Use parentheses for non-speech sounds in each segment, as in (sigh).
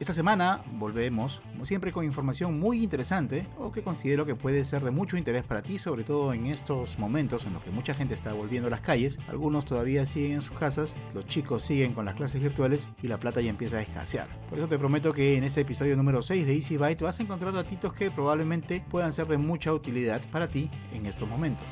Esta semana volvemos, como siempre, con información muy interesante o que considero que puede ser de mucho interés para ti, sobre todo en estos momentos en los que mucha gente está volviendo a las calles, algunos todavía siguen en sus casas, los chicos siguen con las clases virtuales y la plata ya empieza a escasear. Por eso te prometo que en este episodio número 6 de Easy Byte vas a encontrar datitos que probablemente puedan ser de mucha utilidad para ti en estos momentos.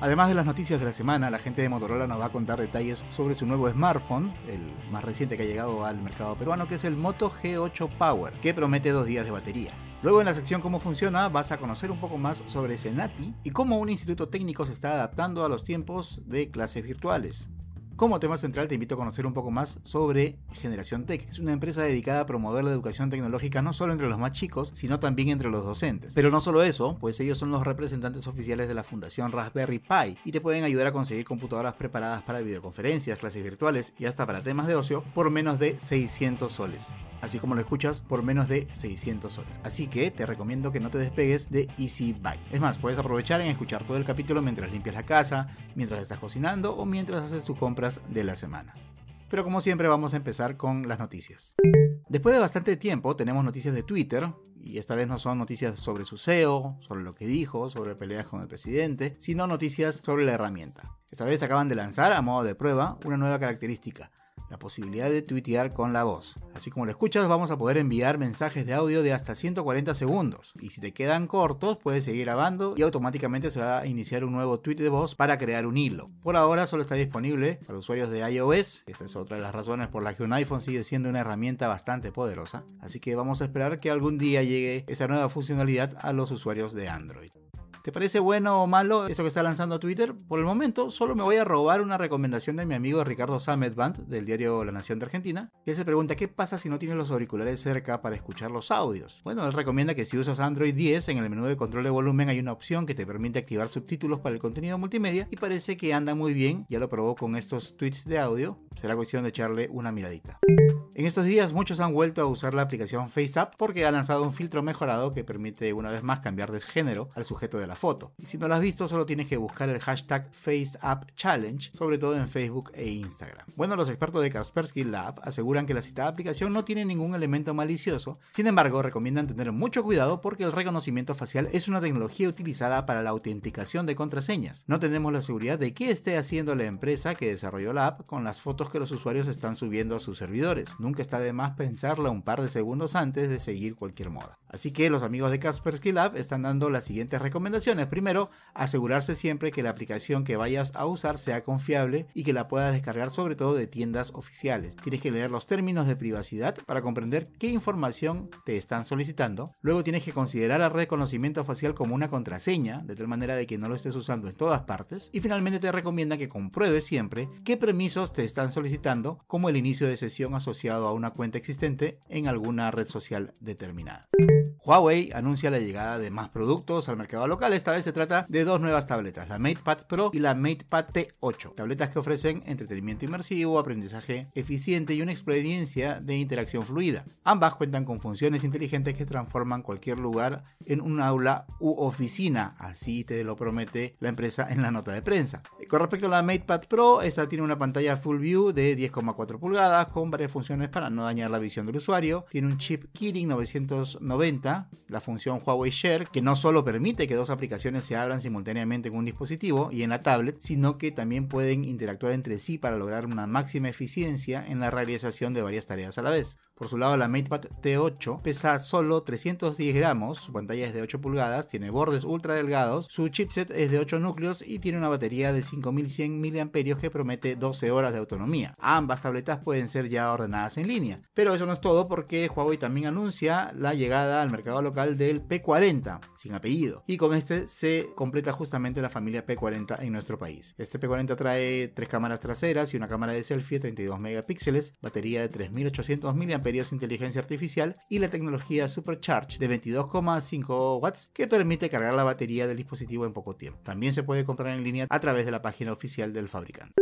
Además de las noticias de la semana, la gente de Motorola nos va a contar detalles sobre su nuevo smartphone, el más reciente que ha llegado al mercado peruano, que es el Moto G8 Power, que promete dos días de batería. Luego en la sección cómo funciona vas a conocer un poco más sobre Senati y cómo un instituto técnico se está adaptando a los tiempos de clases virtuales. Como tema central te invito a conocer un poco más sobre Generación Tech. Es una empresa dedicada a promover la educación tecnológica no solo entre los más chicos, sino también entre los docentes. Pero no solo eso, pues ellos son los representantes oficiales de la Fundación Raspberry Pi y te pueden ayudar a conseguir computadoras preparadas para videoconferencias, clases virtuales y hasta para temas de ocio por menos de 600 soles. Así como lo escuchas, por menos de 600 soles. Así que te recomiendo que no te despegues de Easy Buy. Es más, puedes aprovechar en escuchar todo el capítulo mientras limpias la casa, mientras estás cocinando o mientras haces tu compra de la semana. Pero como siempre vamos a empezar con las noticias. Después de bastante tiempo tenemos noticias de Twitter, y esta vez no son noticias sobre su SEO, sobre lo que dijo, sobre peleas con el presidente, sino noticias sobre la herramienta. Esta vez acaban de lanzar a modo de prueba una nueva característica, la posibilidad de tuitear con la voz. Así como lo escuchas, vamos a poder enviar mensajes de audio de hasta 140 segundos. Y si te quedan cortos, puedes seguir grabando y automáticamente se va a iniciar un nuevo tweet de voz para crear un hilo. Por ahora solo está disponible para usuarios de iOS. Esa es otra de las razones por las que un iPhone sigue siendo una herramienta bastante poderosa. Así que vamos a esperar que algún día llegue esa nueva funcionalidad a los usuarios de Android. ¿Te parece bueno o malo eso que está lanzando Twitter? Por el momento, solo me voy a robar una recomendación de mi amigo Ricardo Band del diario La Nación de Argentina, que se pregunta qué pasa si no tienes los auriculares cerca para escuchar los audios. Bueno, él recomienda que si usas Android 10, en el menú de control de volumen hay una opción que te permite activar subtítulos para el contenido multimedia y parece que anda muy bien, ya lo probó con estos tweets de audio, será cuestión de echarle una miradita. En estos días muchos han vuelto a usar la aplicación FaceApp porque ha lanzado un filtro mejorado que permite una vez más cambiar de género al sujeto de la foto. Y si no lo has visto, solo tienes que buscar el hashtag FaceAppChallenge, sobre todo en Facebook e Instagram. Bueno, los expertos de Kaspersky Lab aseguran que la citada aplicación no tiene ningún elemento malicioso, sin embargo recomiendan tener mucho cuidado porque el reconocimiento facial es una tecnología utilizada para la autenticación de contraseñas. No tenemos la seguridad de qué esté haciendo la empresa que desarrolló la app con las fotos que los usuarios están subiendo a sus servidores. Nunca está de más pensarla un par de segundos antes de seguir cualquier moda. Así que los amigos de Kaspersky Lab están dando las siguientes recomendaciones. Primero, asegurarse siempre que la aplicación que vayas a usar sea confiable y que la puedas descargar sobre todo de tiendas oficiales. Tienes que leer los términos de privacidad para comprender qué información te están solicitando. Luego tienes que considerar el reconocimiento facial como una contraseña, de tal manera de que no lo estés usando en todas partes. Y finalmente te recomienda que compruebes siempre qué permisos te están solicitando, como el inicio de sesión asociado a una cuenta existente en alguna red social determinada. Huawei anuncia la llegada de más productos al mercado local. Esta vez se trata de dos nuevas tabletas, la MatePad Pro y la MatePad T8. Tabletas que ofrecen entretenimiento inmersivo, aprendizaje eficiente y una experiencia de interacción fluida. Ambas cuentan con funciones inteligentes que transforman cualquier lugar en un aula u oficina. Así te lo promete la empresa en la nota de prensa. Con respecto a la MatePad Pro, esta tiene una pantalla Full View de 10,4 pulgadas con varias funciones para no dañar la visión del usuario. Tiene un chip Kirin 990 la función Huawei Share, que no solo permite que dos aplicaciones se abran simultáneamente en un dispositivo y en la tablet, sino que también pueden interactuar entre sí para lograr una máxima eficiencia en la realización de varias tareas a la vez. Por su lado, la MatePad T8 pesa solo 310 gramos, su pantalla es de 8 pulgadas, tiene bordes ultra delgados, su chipset es de 8 núcleos y tiene una batería de 5100 mAh que promete 12 horas de autonomía. Ambas tabletas pueden ser ya ordenadas en línea. Pero eso no es todo porque Huawei también anuncia la llegada al mercado local del P40, sin apellido. Y con este se completa justamente la familia P40 en nuestro país. Este P40 trae tres cámaras traseras y una cámara de selfie de 32 megapíxeles, batería de 3800 mAh inteligencia artificial y la tecnología Supercharge de 22,5 watts que permite cargar la batería del dispositivo en poco tiempo. También se puede comprar en línea a través de la página oficial del fabricante.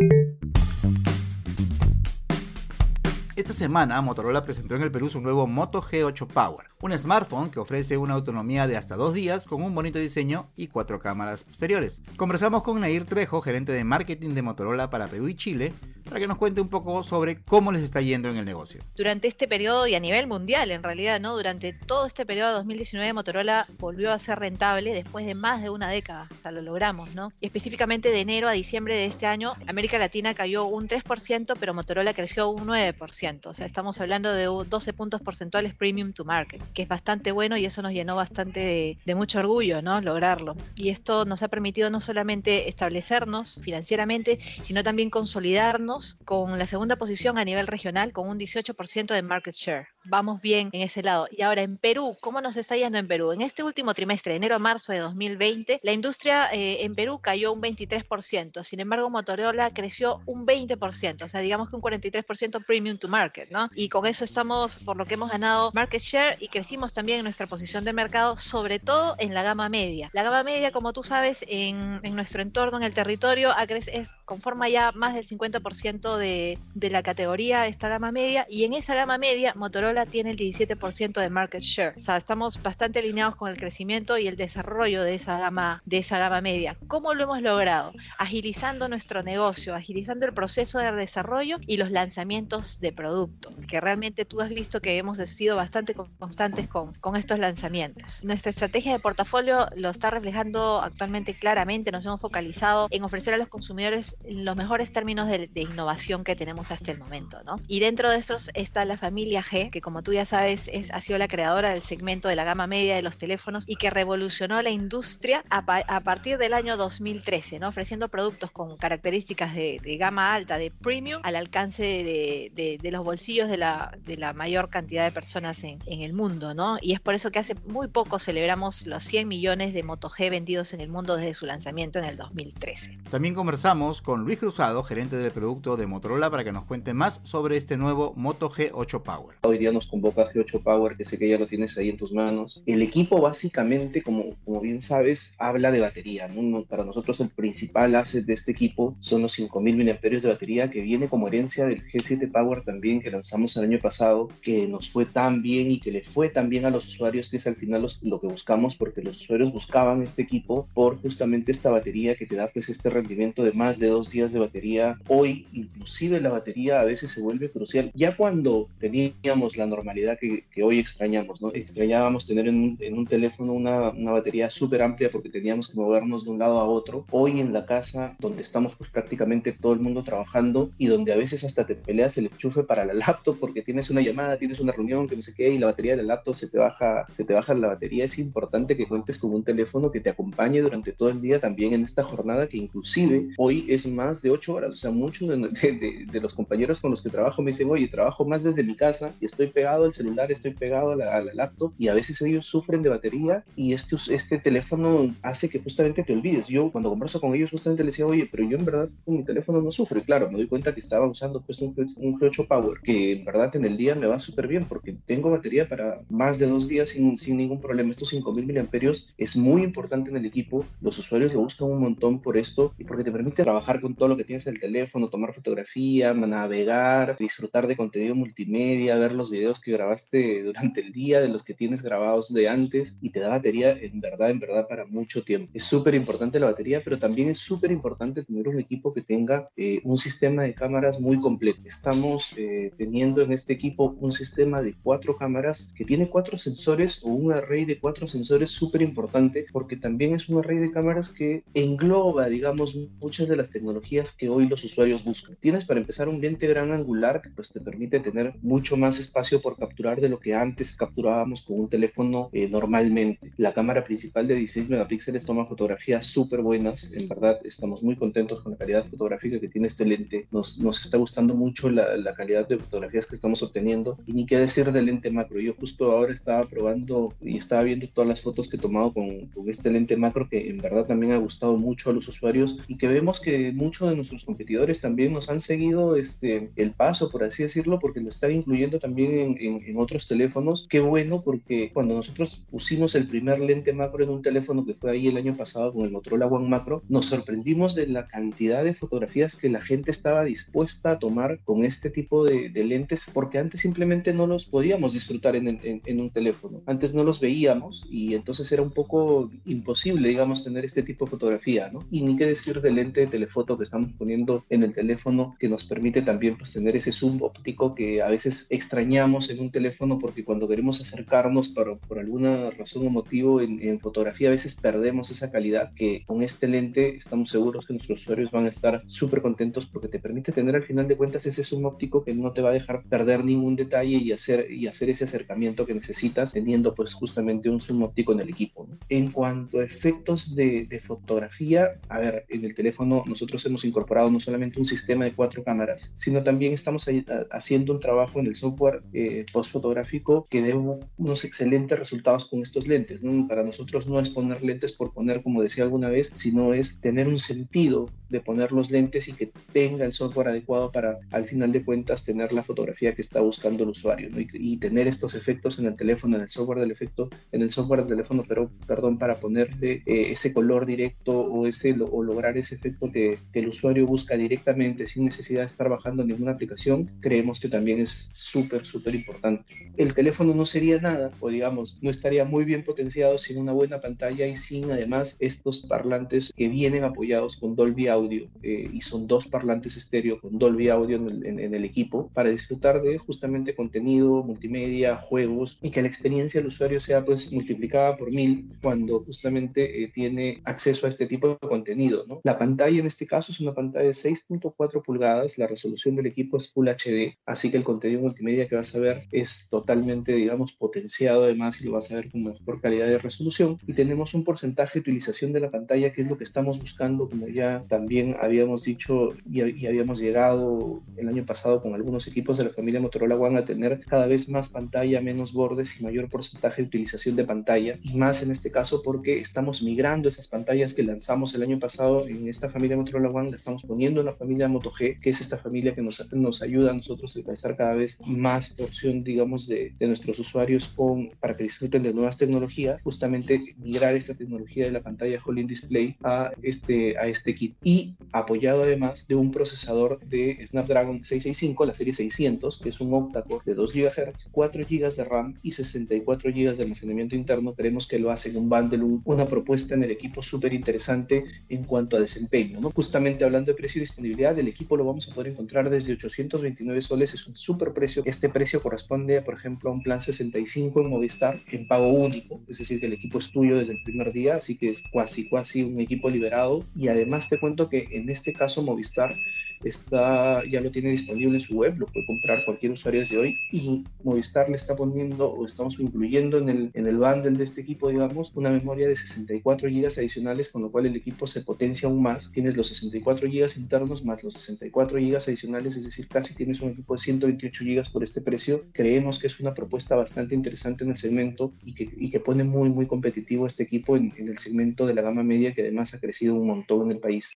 Esta semana Motorola presentó en el Perú su nuevo Moto G8 Power, un smartphone que ofrece una autonomía de hasta dos días con un bonito diseño y cuatro cámaras posteriores. Conversamos con Nair Trejo, gerente de marketing de Motorola para Perú y Chile, para que nos cuente un poco sobre cómo les está yendo en el negocio. Durante este periodo y a nivel mundial, en realidad, ¿no? Durante todo este periodo de 2019, Motorola volvió a ser rentable después de más de una década. Sea, lo logramos, ¿no? Y específicamente de enero a diciembre de este año, América Latina cayó un 3%, pero Motorola creció un 9%. O sea, estamos hablando de 12 puntos porcentuales premium to market, que es bastante bueno y eso nos llenó bastante de, de mucho orgullo, ¿no? Lograrlo. Y esto nos ha permitido no solamente establecernos financieramente, sino también consolidarnos con la segunda posición a nivel regional con un 18% de market share. Vamos bien en ese lado. Y ahora en Perú, ¿cómo nos está yendo en Perú? En este último trimestre, enero a marzo de 2020, la industria eh, en Perú cayó un 23%. Sin embargo, Motorola creció un 20%, o sea, digamos que un 43% premium to market, ¿no? Y con eso estamos, por lo que hemos ganado market share y crecimos también en nuestra posición de mercado, sobre todo en la gama media. La gama media, como tú sabes, en, en nuestro entorno, en el territorio, es, conforma ya más del 50% de, de, la categoría esta gama media y en esa gama media Motorola tiene el 17% de market share. O sea, estamos bastante alineados con el crecimiento y el desarrollo de esa gama de esa gama media. ¿Cómo lo hemos logrado? Agilizando nuestro negocio, agilizando el proceso de desarrollo y los lanzamientos de producto, que realmente tú has visto que hemos sido bastante constantes con, con estos lanzamientos. Nuestra estrategia de portafolio lo está reflejando actualmente claramente, nos hemos focalizado en ofrecer a los consumidores los mejores términos de, de innovación que tenemos hasta el momento, ¿no? Y dentro de estos está la familia G, que como tú ya sabes es, ha sido la creadora del segmento de la gama media de los teléfonos y que revolucionó la industria a, a partir del año 2013, ¿no? Ofreciendo productos con características de, de gama alta, de premium, al alcance de, de, de, los bolsillos de la, de la mayor cantidad de personas en, en el mundo, ¿no? Y es por eso que hace muy poco celebramos los 100 millones de Moto G vendidos en el mundo desde su lanzamiento en el 2013. También conversamos con Luis Cruzado, gerente de producto de Motorola para que nos cuente más sobre este nuevo Moto G8 Power. Hoy día nos convoca G8 Power, que sé que ya lo tienes ahí en tus manos. El equipo básicamente, como, como bien sabes, habla de batería. ¿no? Para nosotros el principal asset de este equipo son los 5000 mAh de batería que viene como herencia del G7 Power también que lanzamos el año pasado, que nos fue tan bien y que le fue tan bien a los usuarios, que es al final los, lo que buscamos porque los usuarios buscaban este equipo por justamente esta batería que te da pues este rendimiento de más de dos días de batería. Hoy inclusive la batería a veces se vuelve crucial. Ya cuando teníamos la normalidad que, que hoy extrañamos, ¿no? Extrañábamos tener en un, en un teléfono una, una batería súper amplia porque teníamos que movernos de un lado a otro. Hoy en la casa, donde estamos pues prácticamente todo el mundo trabajando y donde a veces hasta te peleas el enchufe para la laptop porque tienes una llamada, tienes una reunión, que no sé qué, y la batería de la laptop se te baja, se te baja la batería. Es importante que cuentes con un teléfono que te acompañe durante todo el día también en esta jornada que inclusive hoy es más de 8 horas. O sea, muchos de, de, de, los compañeros con los que trabajo me dicen, oye, trabajo más desde mi casa y estoy pegado al celular, estoy pegado a la, a la laptop y a veces ellos sufren de batería y este, este teléfono hace que justamente te olvides. Yo cuando converso con ellos justamente les decía, oye, pero yo en verdad con mi teléfono no sufro. Y claro, me doy cuenta que estaba usando pues un, un G8 Power que en verdad en el día me va súper bien porque tengo batería para más de dos días sin, sin ningún problema. Estos 5000 miliamperios es muy importante en el equipo. Los usuarios lo buscan un montón por esto y porque te permite trabajar con todo lo que tienes en el teléfono, tomar fotografía, navegar, disfrutar de contenido multimedia, ver los videos que grabaste durante el día, de los que tienes grabados de antes y te da batería en verdad, en verdad para mucho tiempo. Es súper importante la batería, pero también es súper importante tener un equipo que tenga eh, un sistema de cámaras muy completo. Estamos eh, teniendo en este equipo un sistema de cuatro cámaras que tiene cuatro sensores o un array de cuatro sensores súper importante porque también es un array de cámaras que engloba, digamos, muchas de las tecnologías que hoy los usuarios buscan. Tienes para empezar un lente gran angular que pues te permite tener mucho más espacio espacio por capturar de lo que antes capturábamos con un teléfono eh, normalmente. La cámara principal de 16 megapíxeles toma fotografías súper buenas, en verdad estamos muy contentos con la calidad fotográfica que tiene este lente, nos, nos está gustando mucho la, la calidad de fotografías que estamos obteniendo. Y ni qué decir del lente macro, yo justo ahora estaba probando y estaba viendo todas las fotos que he tomado con, con este lente macro que en verdad también ha gustado mucho a los usuarios y que vemos que muchos de nuestros competidores también nos han seguido este, el paso, por así decirlo, porque lo están incluyendo también en, en, otros teléfonos. Qué bueno, porque cuando nosotros pusimos el primer lente macro en un teléfono que fue ahí el año pasado con el Motorola One Macro, nos sorprendimos de la cantidad de fotografías que la gente estaba dispuesta a tomar con este tipo de, de lentes, porque antes simplemente no los podíamos disfrutar en, en, en un teléfono. Antes no los veíamos y entonces era un poco imposible, digamos, tener este tipo de fotografía, ¿no? Y ni qué decir del lente de telefoto que estamos poniendo en el teléfono que nos permite también pues, tener ese zoom óptico que a veces extrañamos en un teléfono porque cuando queremos acercarnos por, por alguna razón o motivo en, en, fotografía a veces perdemos esa calidad que con este lente estamos seguros que nuestros usuarios van a estar súper contentos porque te permite tener al final de cuentas ese zoom óptico que no te va a dejar perder ningún detalle y hacer, y hacer ese acercamiento que necesitas teniendo pues justamente un zoom óptico en el equipo. ¿no? En cuanto a efectos de, de fotografía, a ver, en el teléfono nosotros hemos incorporado no solamente un sistema de cuatro cámaras, sino también estamos ahí, a, haciendo un trabajo en el software eh, postfotográfico que dé unos excelentes resultados con estos lentes. ¿no? Para nosotros no es poner lentes por poner, como decía alguna vez, sino es tener un sentido de poner los lentes y que tenga el software adecuado para al final de cuentas tener la fotografía que está buscando el usuario ¿no? y, y, tener estos efectos en el teléfono, en el software del efecto, en el software del teléfono, pero perdón, para ponerle eh, ese color directo o, ese, o lograr ese efecto que, que, el usuario busca directamente sin necesidad de estar bajando ninguna aplicación, creemos que también es súper, súper importante. El teléfono no sería nada, o digamos, no estaría muy bien potenciado sin una buena pantalla y sin además estos parlantes que vienen apoyados con Dolby Audio eh, y son dos parlantes estéreo con Dolby Audio en el, en, en el equipo para disfrutar de justamente contenido, multimedia, juegos y que la experiencia del usuario sea pues multiplicada por mil cuando justamente eh, tiene acceso a este tipo de contenido. ¿no? La pantalla en este caso es una pantalla de 6.4 pulgadas, la resolución del equipo es Full HD, así que el contenido multimedia que vas a ver es totalmente, digamos, potenciado además y lo vas a ver con mejor calidad de resolución. Y tenemos un porcentaje de utilización de la pantalla que es lo que estamos buscando, como ya también habíamos dicho y, y habíamos llegado el año pasado con algunos equipos de la familia Motorola One a tener cada vez más pantalla, menos bordes y mayor porcentaje de utilización de pantalla. Y más en este caso porque estamos migrando esas pantallas que lanzamos el año pasado en esta familia Motorola One, la estamos poniendo en la familia Moto G, que es esta familia que nos, nos ayuda a nosotros a alcanzar cada vez más porción, digamos, de, de nuestros usuarios con, para que disfruten de nuevas tecnologías, justamente migrar esta tecnología de la pantalla Holding Display a este, a este kit. Y apoyado además de un procesador de Snapdragon 665, la serie 600, que es un octa-core de 2 GHz, 4 GB de RAM y 64 GB de almacenamiento interno. Creemos que lo hace en un bundle, un, una propuesta en el equipo súper interesante en cuanto a desempeño. ¿no? Justamente hablando de precio y disponibilidad, el equipo lo vamos a poder encontrar desde 829 soles, es un súper precio. Este precio corresponde, por ejemplo, a un plan 65 en Movistar en pago único, es decir, que el equipo es tuyo desde el primer día, así que es casi, casi un equipo liberado. Y además te cuento que en este caso Movistar está, ya lo tiene disponible en su web, lo puede comprar cualquier usuario desde hoy y Movistar le está poniendo o estamos incluyendo en el, en el bundle de este equipo, digamos, una memoria de 64 GB adicionales, con lo cual el equipo se potencia aún más. Tienes los 64 GB internos más los 64 GB adicionales, es decir, casi tienes un equipo de 128 GB por este precio. Creemos que es una propuesta bastante interesante en el segmento y que, y que pone muy, muy competitivo este equipo en el segmento de la gama media que además ha crecido un montón en el país.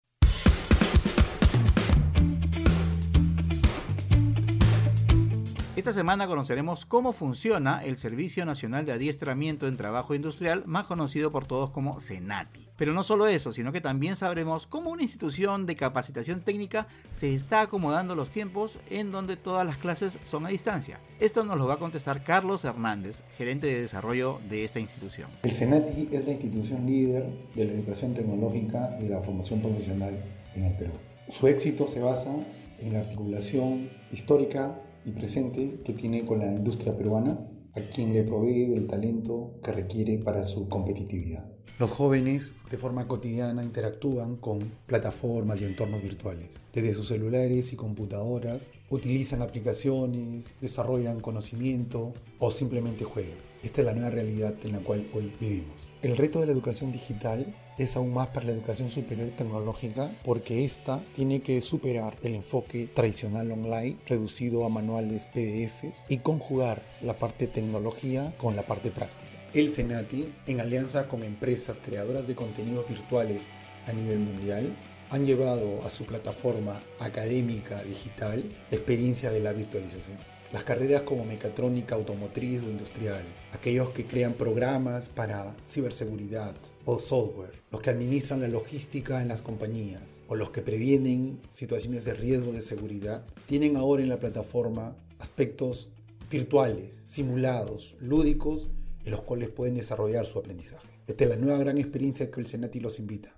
Esta semana conoceremos cómo funciona el Servicio Nacional de Adiestramiento en Trabajo Industrial, más conocido por todos como SENATI. Pero no solo eso, sino que también sabremos cómo una institución de capacitación técnica se está acomodando los tiempos en donde todas las clases son a distancia. Esto nos lo va a contestar Carlos Hernández, gerente de desarrollo de esta institución. El SENATI es la institución líder de la educación tecnológica y de la formación profesional en el Perú. Su éxito se basa en la articulación histórica y presente que tiene con la industria peruana, a quien le provee del talento que requiere para su competitividad. Los jóvenes de forma cotidiana interactúan con plataformas y entornos virtuales. Desde sus celulares y computadoras utilizan aplicaciones, desarrollan conocimiento o simplemente juegan. Esta es la nueva realidad en la cual hoy vivimos. El reto de la educación digital es aún más para la educación superior tecnológica porque esta tiene que superar el enfoque tradicional online reducido a manuales PDFs y conjugar la parte tecnología con la parte práctica. El Senati, en alianza con empresas creadoras de contenidos virtuales a nivel mundial, han llevado a su plataforma académica digital la experiencia de la virtualización. Las carreras como mecatrónica, automotriz o industrial, aquellos que crean programas para ciberseguridad o software, los que administran la logística en las compañías o los que previenen situaciones de riesgo de seguridad, tienen ahora en la plataforma aspectos virtuales, simulados, lúdicos, en los cuales pueden desarrollar su aprendizaje. Esta es la nueva gran experiencia que el Senati los invita.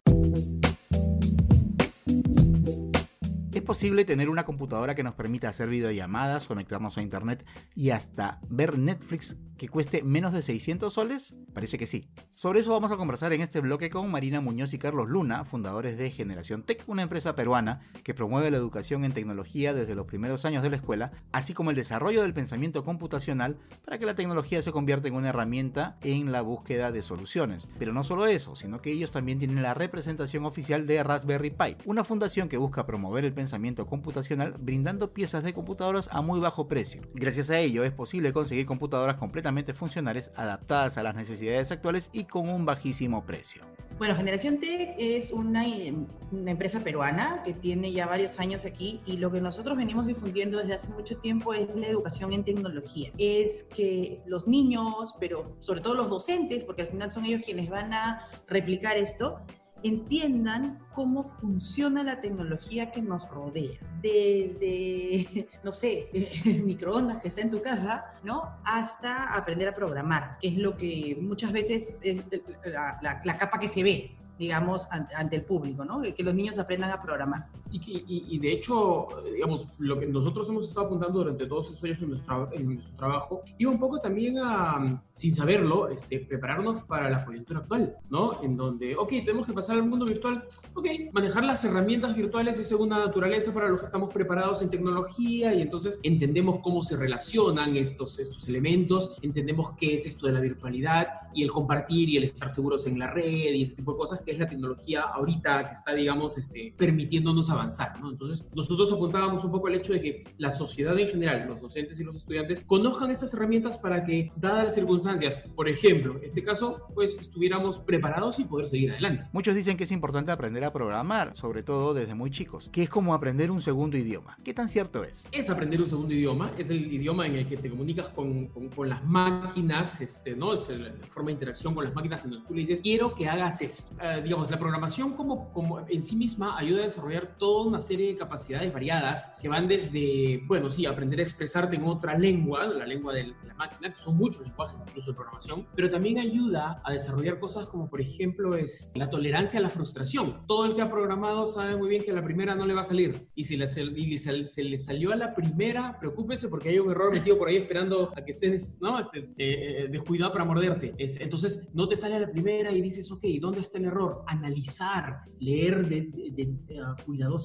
Es posible tener una computadora que nos permita hacer videollamadas, conectarnos a internet y hasta ver Netflix que cueste menos de 600 soles? Parece que sí. Sobre eso vamos a conversar en este bloque con Marina Muñoz y Carlos Luna, fundadores de Generación Tech, una empresa peruana que promueve la educación en tecnología desde los primeros años de la escuela, así como el desarrollo del pensamiento computacional para que la tecnología se convierta en una herramienta en la búsqueda de soluciones. Pero no solo eso, sino que ellos también tienen la representación oficial de Raspberry Pi, una fundación que busca promover el pensamiento computacional brindando piezas de computadoras a muy bajo precio. Gracias a ello es posible conseguir computadoras completamente funcionales adaptadas a las necesidades actuales y con un bajísimo precio. Bueno, Generación Tech es una, empresa peruana que tiene ya varios años aquí y lo que nosotros venimos difundiendo desde hace mucho tiempo es la educación en tecnología. Es que los niños, pero sobre todo los docentes, porque al final son ellos quienes van a replicar esto, entiendan cómo funciona la tecnología que nos rodea. Desde, (laughs) no sé, (laughs) el microondas que está en tu casa, ¿no? Hasta aprender a programar, que es lo que muchas veces es la, la, la capa que se ve digamos, ante, el público, ¿no? Que los niños aprendan a programar. Y, y, de hecho, digamos, lo que nosotros hemos estado apuntando durante todos esos años en nuestro, en nuestro trabajo, iba un poco también a, sin saberlo, este, prepararnos para la coyuntura actual, ¿no? En donde, ok, tenemos que pasar al mundo virtual, ok, manejar las herramientas virtuales es segunda naturaleza para los que estamos preparados en tecnología y entonces entendemos cómo se relacionan estos, estos elementos, entendemos qué es esto de la virtualidad y el compartir y el estar seguros en la red y ese tipo de cosas que es la tecnología ahorita que está, digamos, este, permitiéndonos avanzar, ¿no? Entonces, nosotros apuntábamos un poco el hecho de que la sociedad en general, los docentes y los estudiantes, conozcan esas herramientas para que, dadas las circunstancias, por ejemplo, en este caso, pues estuviéramos preparados y poder seguir adelante. Muchos dicen que es importante aprender a programar, sobre todo desde muy chicos, que es como aprender un segundo idioma. ¿Qué tan cierto es? Es aprender un segundo idioma, es el idioma en el que te comunicas con, con, las máquinas, este, ¿no? Es la forma de interacción con las máquinas en donde tú le dices, quiero que hagas esto. Uh, digamos, la programación como, como en sí misma ayuda a desarrollar toda una serie de capacidades variadas que van desde, bueno, sí, aprender a expresarte en otra lengua, la lengua de la máquina, que son muchos lenguajes incluso de programación, pero también ayuda a desarrollar cosas como, por ejemplo, es la tolerancia a la frustración. Todo el que ha programado sabe muy bien que a la primera no le va a salir. Y si le, y se, se, le salió a la primera, preocúpese porque hay un error metido por ahí esperando a que estés, ¿no? Este, eh, eh, descuidado para morderte. Es, entonces, no te sale a la primera y dices, ok, ¿dónde está el error? analizar, leer de, ah, cuidadosamente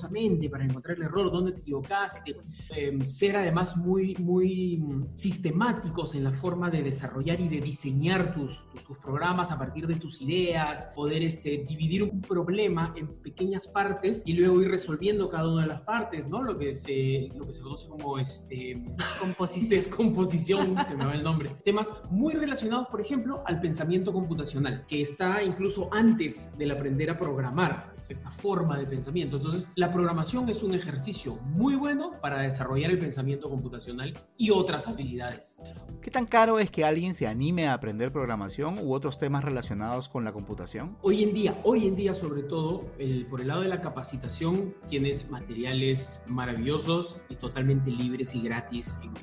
para encontrar el error, dónde te equivocaste, em, ser además muy, muy sistemáticos en la forma de desarrollar y de diseñar tus, tus, programas a partir de tus ideas, poder este, dividir un problema en pequeñas partes y luego ir resolviendo cada una de las partes, ¿no? Lo que se, lo que se conoce como este, descomposición. (laughs) descomposición, se me va el nombre. Temas muy relacionados, por ejemplo, al pensamiento computacional, que está incluso antes del aprender a programar, es esta forma de pensamiento. Entonces, la programación es un ejercicio muy bueno para desarrollar el pensamiento computacional y otras habilidades. ¿Qué tan caro es que alguien se anime a aprender programación u otros temas relacionados con la computación? Hoy en día, hoy en día sobre todo, por el lado de la capacitación, tienes materiales maravillosos y totalmente libres y gratis en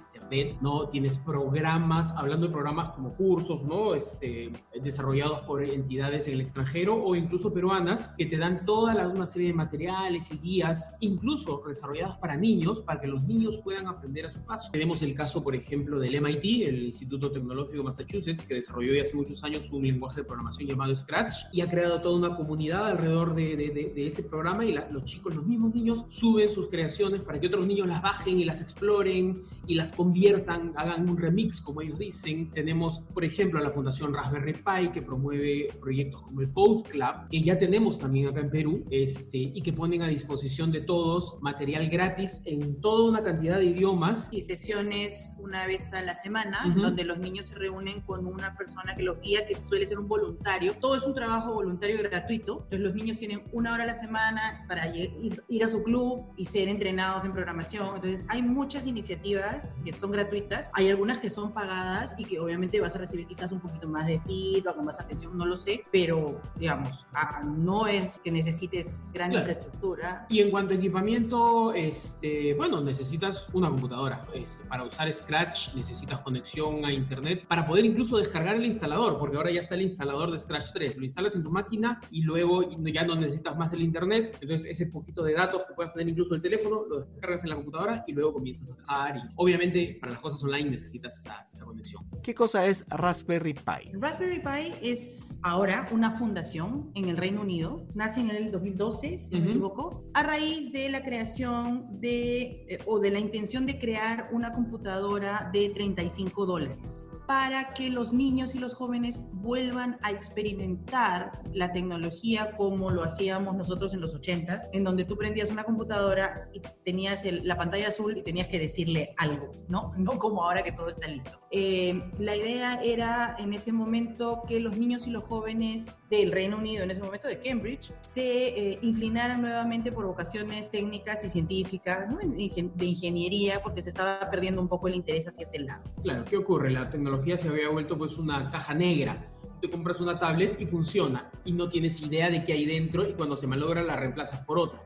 ¿no? Tienes programas, hablando de programas como cursos, ¿no? Este, desarrollados por entidades en el extranjero o incluso peruanas que te dan toda la, una serie de materiales y guías, incluso desarrolladas para niños, para que los niños puedan aprender a su paso. Tenemos el caso, por ejemplo, del MIT, el Instituto Tecnológico de Massachusetts, que desarrolló ya hace muchos años un lenguaje de programación llamado Scratch y ha creado toda una comunidad alrededor de, de, de, ese programa y la, los chicos, los mismos niños, suben sus creaciones para que otros niños las bajen y las exploren y las conviertan, hagan un remix, como ellos dicen. Tenemos, por ejemplo, a la Fundación Raspberry Pi, que promueve proyectos como el Post Club, que ya tenemos también acá en Perú, este, y que ponen a disposición de todos material gratis en toda una cantidad de idiomas. Y sesiones una vez a la semana, uh -huh. donde los niños se reúnen con una persona que los guía, que suele ser un voluntario. Todo es un trabajo voluntario gratuito. Entonces los niños tienen una hora a la semana para ir, ir a su club y ser entrenados en programación. Entonces hay muchas iniciativas que son gratuitas, hay algunas que son pagadas y que obviamente vas a recibir quizás un poquito más de feedback o más atención, no lo sé, pero digamos, ah, no es que necesites gran claro. infraestructura. Y en cuanto a equipamiento, este, bueno, necesitas una computadora. Es, para usar Scratch necesitas conexión a internet para poder incluso descargar el instalador, porque ahora ya está el instalador de Scratch 3. Lo instalas en tu máquina y luego ya no necesitas más el internet. Entonces ese poquito de datos que puedas tener incluso el teléfono, lo descargas en la computadora y luego comienzas a trabajar. Y obviamente para las cosas online necesitas esa, esa conexión. ¿Qué cosa es Raspberry Pi? Raspberry Pi es ahora una fundación en el Reino Unido. Nace en el 2012, si no uh -huh. me equivoco, a raíz de la creación de, eh, o de la intención de crear una computadora de 35 dólares para que los niños y los jóvenes vuelvan a experimentar la tecnología como lo hacíamos nosotros en los 80s, en donde tú prendías una computadora y tenías la pantalla azul y tenías que decirle algo, ¿no? (laughs) No como ahora que todo está listo. Eh, la idea era en ese momento que los niños y los jóvenes del Reino Unido, en ese momento de Cambridge, se eh, inclinaran nuevamente por vocaciones técnicas y científicas, de ingeniería, porque se estaba perdiendo un poco el interés hacia ese lado. Claro, ¿qué ocurre? La tecnología se había vuelto pues una caja negra. Te compras una tablet y funciona y no tienes idea de qué hay dentro y cuando se malogra la reemplazas por otra.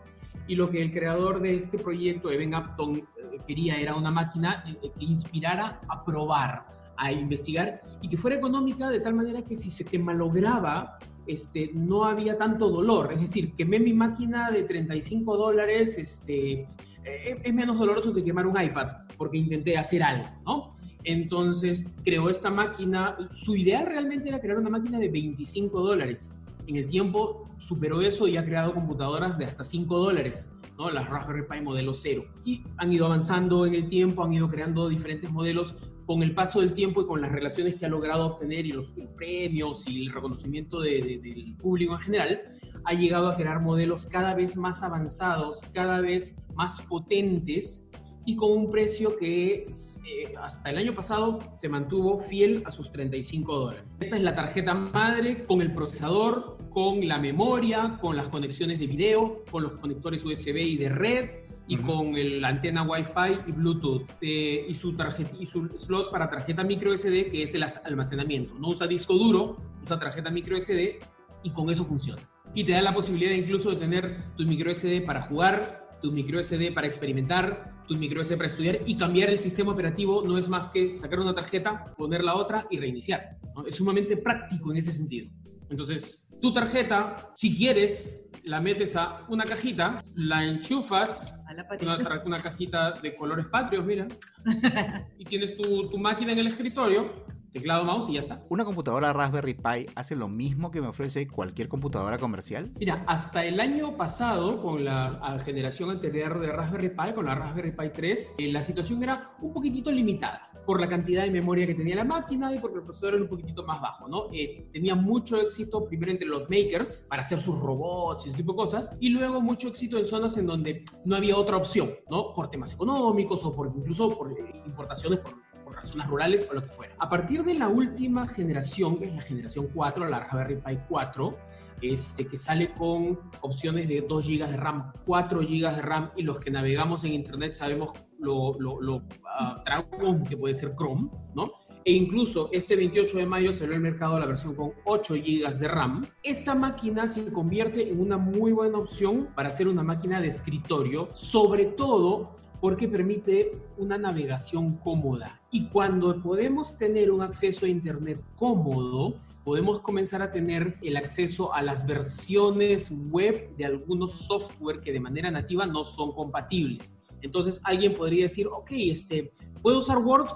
Y lo que el creador de este proyecto, Evan Upton, eh, quería era una máquina que inspirara a probar, a investigar y que fuera económica de tal manera que si se te malograba, este, no había tanto dolor. Es decir, quemé mi máquina de 35 dólares, este, eh, es menos doloroso que quemar un iPad porque intenté hacer algo, ¿no? Entonces creó esta máquina, su idea realmente era crear una máquina de 25 dólares. En el tiempo superó eso y ha creado computadoras de hasta 5 dólares, ¿no? las Raspberry Pi modelo 0. Y han ido avanzando en el tiempo, han ido creando diferentes modelos con el paso del tiempo y con las relaciones que ha logrado obtener y los, premios y el reconocimiento de, de, del público en general, ha llegado a crear modelos cada vez más avanzados, cada vez más potentes y con un precio que eh, hasta el año pasado se mantuvo fiel a sus 35 dólares. Esta es la tarjeta madre con el procesador, con la memoria, con las conexiones de video, con los conectores USB y de red y uh -huh. con el, la antena Wi-Fi y Bluetooth eh, y, su tarjeta, y su slot para tarjeta micro SD que es el almacenamiento. No usa disco duro, usa tarjeta micro SD y con eso funciona. Y te da la posibilidad incluso de tener tu micro SD para jugar, tu micro SD para experimentar, tu micro SD para estudiar y cambiar el sistema operativo no es más que sacar una tarjeta, poner la otra y reiniciar. ¿no? Es sumamente práctico en ese sentido. Entonces, tu tarjeta, si quieres, la metes a una cajita, la enchufas, a la una, una, cajita de colores patrios, mira, (laughs) y tienes tu, tu máquina en el escritorio, teclado, mouse y ya está. ¿Una computadora Raspberry Pi hace lo mismo que me ofrece cualquier computadora comercial? Mira, hasta el año pasado, con la generación anterior de Raspberry Pi, con la Raspberry Pi 3, eh, la situación era un poquitito limitada por la cantidad de memoria que tenía la máquina y porque el procesador era un poquitito más bajo, ¿no? Eh, tenía mucho éxito primero entre los makers para hacer sus robots y ese tipo de cosas, y luego mucho éxito en zonas en donde no había otra opción, ¿no? Por temas económicos o por incluso por eh, importaciones por zonas rurales o lo que fuera. A partir de la última generación, que es la generación 4, la Raspberry Pi 4, este, que sale con opciones de 2 GB de RAM, 4 GB de RAM, y los que navegamos en Internet sabemos lo, lo, lo uh, que puede ser Chrome, ¿no? e incluso este 28 de mayo salió al mercado la versión con 8 GB de RAM. Esta máquina se convierte en una muy buena opción para hacer una máquina de escritorio, sobre todo porque permite una navegación cómoda. Y cuando podemos tener un acceso a Internet cómodo, podemos comenzar a tener el acceso a las versiones web de algunos software que de manera nativa no son compatibles. Entonces alguien podría decir, ok, este, ¿puedo usar Word?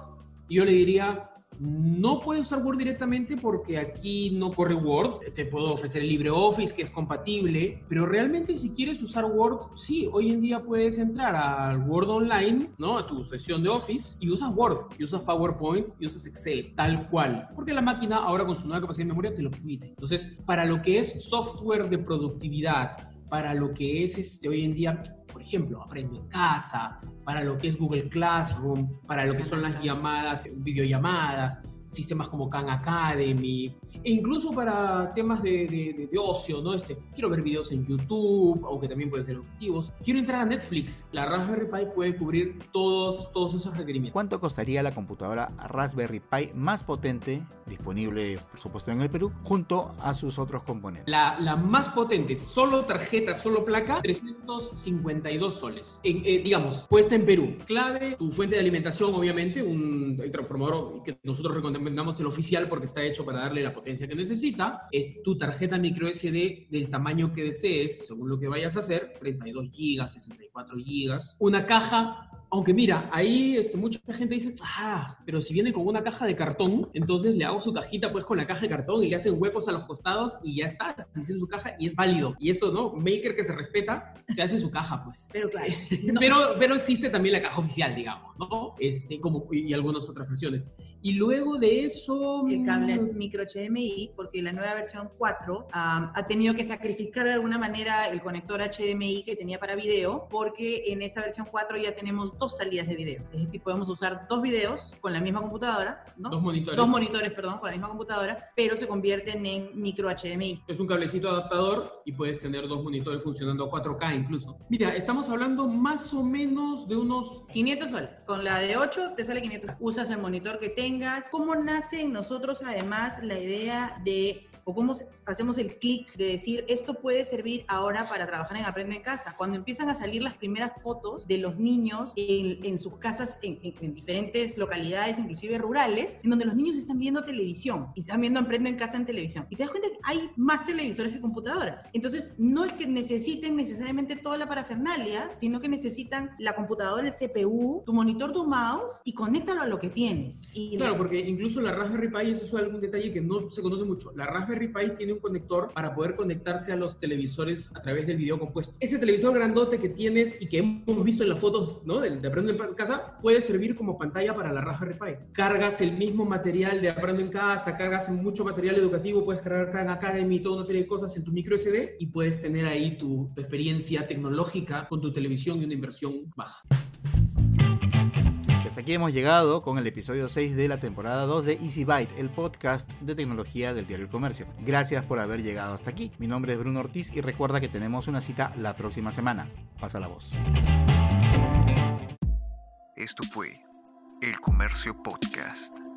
Yo le diría, no puedes usar Word directamente porque aquí no corre Word. Te puedo ofrecer LibreOffice que es compatible, pero realmente si quieres usar Word, sí, hoy en día puedes entrar al Word Online, ¿no? A tu sesión de Office y usas Word, y usas PowerPoint, y usas Excel, tal cual. Porque la máquina ahora con su nueva capacidad de memoria te lo permite. Entonces, para lo que es software de productividad, para lo que es este, hoy en día, por ejemplo, aprendo en casa, para lo que es Google Classroom, para lo que son las llamadas, videollamadas, sistemas como Khan Academy, incluso para temas de, de, de, ocio, ¿no? Este, quiero ver videos en YouTube, aunque también pueden ser objetivos. Quiero entrar a Netflix. La Raspberry Pi puede cubrir todos, todos esos requerimientos. ¿Cuánto costaría la computadora Raspberry Pi más potente, disponible, por supuesto, en el Perú, junto a sus otros componentes? La, la más potente, solo tarjeta, solo placa, 352 soles. Eh, digamos, puesta en Perú. Clave, tu fuente de alimentación, obviamente, un el transformador que nosotros recomendamos el oficial porque está hecho para darle la potencia que necesita, es tu tarjeta micro SD del tamaño que desees, según lo que vayas a hacer, 32 GB, 64 GB, una caja aunque mira, ahí este, mucha gente dice, ah, pero si viene con una caja de cartón, entonces le hago su cajita pues con la caja de cartón y le hacen huecos a los costados y ya está, se hace su caja y es válido. Y eso, ¿no? Maker que se respeta, se hace su caja pues. Pero claro. No. (laughs) pero, pero existe también la caja oficial, digamos, ¿no? Este, como, y, y algunas otras versiones. Y luego de eso... El cable micro HDMI, porque la nueva versión 4 um, ha tenido que sacrificar de alguna manera el conector HDMI que tenía para video, porque en esa versión 4 ya tenemos dos salidas de video. Es decir, podemos usar dos videos con la misma computadora, ¿no? Dos monitores. Dos monitores, perdón, con la misma computadora, pero se convierten en micro HDMI. Es un cablecito adaptador y puedes tener dos monitores funcionando a 4K incluso. Mira, estamos hablando más o menos de unos... 500 soles. Con la de 8 te sale 500. Usas el monitor que tengas. ¿Cómo nace en nosotros además la idea de o cómo hacemos el clic de decir esto puede servir ahora para trabajar en Aprende en Casa. Cuando empiezan a salir las primeras fotos de los niños en, en sus casas, en, en, en, diferentes localidades, inclusive rurales, en donde los niños están viendo televisión y están viendo Aprende en Casa en televisión. Y te das cuenta que hay más televisores que computadoras. Entonces, no es que necesiten necesariamente toda la parafernalia, sino que necesitan la computadora, el CPU, tu monitor, tu mouse y conéctalo a lo que tienes. Y claro, la... porque incluso la Raspberry Pi, eso es algún detalle que no se conoce mucho. La Raspberry Raspberry Pi tiene un conector para poder conectarse a los televisores a través del video compuesto. Ese televisor grandote que tienes y que hemos visto en las fotos ¿no? de, de Aprendo en Casa puede servir como pantalla para la Raspberry Pi. Cargas el mismo material de Aprendo en Casa, cargas mucho material educativo, puedes cargar Khan Academy, toda una serie de cosas en tu micro SD y puedes tener ahí tu, tu experiencia tecnológica con tu televisión y una inversión baja. Hasta aquí hemos llegado con el episodio 6 de la temporada 2 de Easy Byte, el podcast de tecnología del diario El Comercio. Gracias por haber llegado hasta aquí. Mi nombre es Bruno Ortiz y recuerda que tenemos una cita la próxima semana. Pasa la voz. Esto fue El Comercio Podcast.